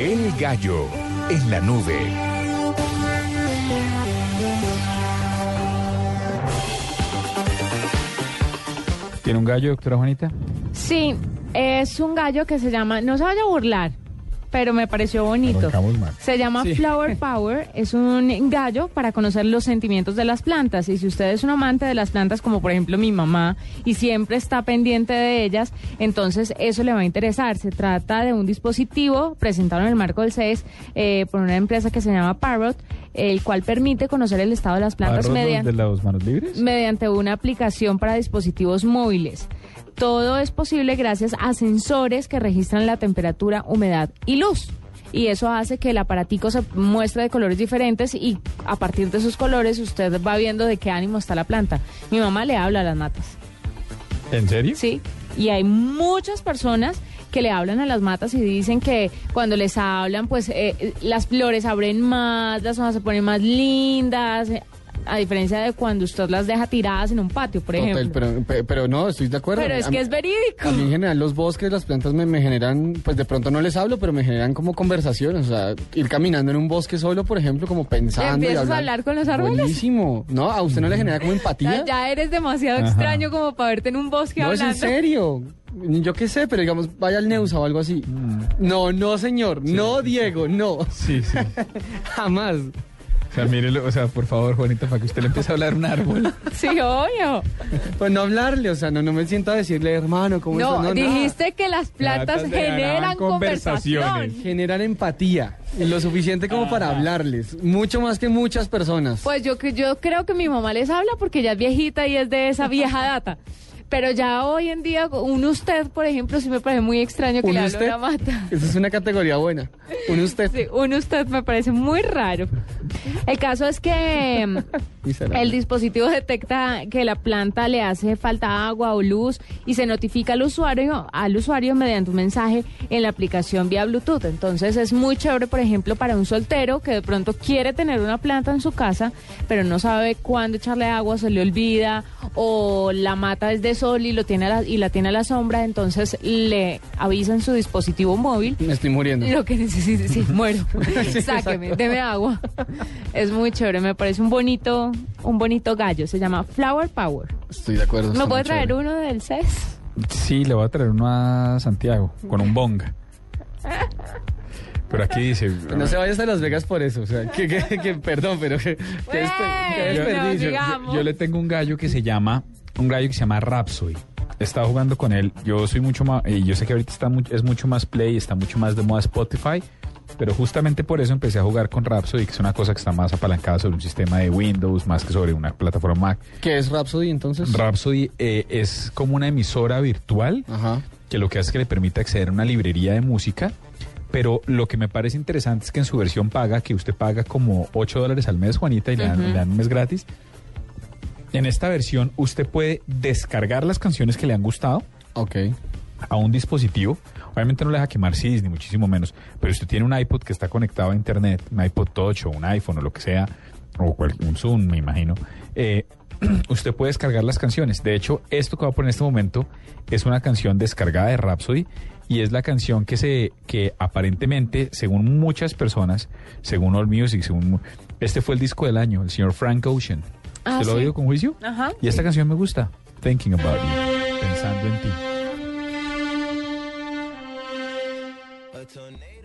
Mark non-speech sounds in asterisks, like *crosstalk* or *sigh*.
El gallo en la nube. ¿Tiene un gallo, doctora Juanita? Sí, es un gallo que se llama, no se vaya a burlar, pero me pareció bonito. Se llama Flower Power, es un gallo para conocer los sentimientos de las plantas. Y si usted es un amante de las plantas, como por ejemplo mi mamá, y siempre está pendiente de ellas, entonces eso le va a interesar. Se trata de un dispositivo presentado en el marco del CES eh, por una empresa que se llama Parrot, el cual permite conocer el estado de las plantas ¿Parros los mediante de las manos libres? mediante una aplicación para dispositivos móviles. Todo es posible gracias a sensores que registran la temperatura, humedad y luz. Y eso hace que el aparatico se muestre de colores diferentes y a partir de esos colores usted va viendo de qué ánimo está la planta. Mi mamá le habla a las matas. ¿En serio? Sí, y hay muchas personas que le hablan a las matas y dicen que cuando les hablan, pues eh, las flores abren más, las hojas se ponen más lindas, eh, a diferencia de cuando usted las deja tiradas en un patio, por Total, ejemplo. pero, pe- pero no, estoy de acuerdo. Pero es A que es verídico. A mí en general los bosques, las plantas me, me generan, pues de pronto no les hablo, pero me generan como conversaciones. O sea, ir caminando en un bosque solo, por ejemplo, como pensando. y ¿Empiezas a hablar. con los árboles? Buenísimo. ¿No? ¿A usted no le genera como empatía? Ya, ya eres demasiado Ajá. extraño como para verte en un bosque no, es hablando. en serio. Yo qué sé, pero digamos, vaya al Neusa o algo así. No, no, señor. No, Diego, no. Sí, sí. *laughs* Jamás. O sea, mírelo, o sea, por favor, Juanita, para que usted le empiece a hablar a un árbol. *laughs* Sí, obvio. Pues no hablarle, o sea, no, no me siento a decirle, hermano, ¿cómo No, estás? nada. dijiste que las plantas generan daban conversación. conversaciones. Generar empatía. Lo suficiente como para hablarles. Mucho más que muchas personas. Pues yo, que- yo creo que mi mamá les habla porque ella es viejita y es de esa vieja data. Pero ya hoy en día, un usted, por ejemplo, sí me parece muy extraño que ¿Un le hable una mata. Esa es una categoría buena. Un *laughs* usted. Sí, un usted me parece muy raro. El caso es que *laughs* mm, el dispositivo detecta que la planta le hace falta agua o luz y se notifica al usuario, al usuario mediante un mensaje en la aplicación vía Bluetooth. Entonces es muy chévere, por ejemplo, para un soltero que de pronto quiere tener una planta en su casa, pero no sabe cuándo echarle agua, se le olvida o la mata es de sol y lo tiene a la, y la tiene a la sombra, entonces le avisa en su dispositivo móvil Me estoy muriendo. lo que necesite, sí, *laughs* muero. *laughs* Sáqueme, deme agua. Es muy chévere, me parece un bonito, un bonito gallo. Se llama Flower Power. Estoy de acuerdo. ¿Me puede traer chévere. uno del CES? Sí, le voy a traer uno a Santiago, con un bonga. Pero aquí dice... No se vaya hasta Las Vegas por eso. O sea, que, que, que- perdón, pero que, que. Yo le tengo un gallo que se llama, un gallo que se llama Rhapsody. He estado jugando con él. Yo soy mucho más, y yo sé que ahorita está es mucho más play, está mucho más de moda Spotify, pero justamente por eso empecé a jugar con Rhapsody, que es una cosa que está más apalancada sobre un sistema de Windows, más que sobre una plataforma Mac. ¿Qué es Rhapsody entonces? Rhapsody eh, es como una emisora virtual Ajá. que lo que hace es que le permite acceder a una librería de música. Pero lo que me parece interesante es que en su versión paga, que usted paga como 8 dólares al mes, Juanita, y le, dan, le dan un mes gratis. En esta versión usted puede descargar las canciones que le han gustado Ok. a un dispositivo. Obviamente no le deja quemar CDs, ni muchísimo menos. Pero usted tiene un iPod que está conectado a Internet, un iPod Touch o un iPhone o lo que sea, o un Zoom, me imagino. eh, *clears throat* usted puede descargar las canciones. De hecho, esto que va a poner en este momento es una canción descargada de Rhapsody y es la canción que se que aparentemente, según muchas personas, según All Music, según este fue el disco del año, el señor Frank Ocean. Ah, ¿Te lo sí. digo con juicio? Ajá. Y esta canción me gusta. Thinking about you. Pensando en ti. A tornado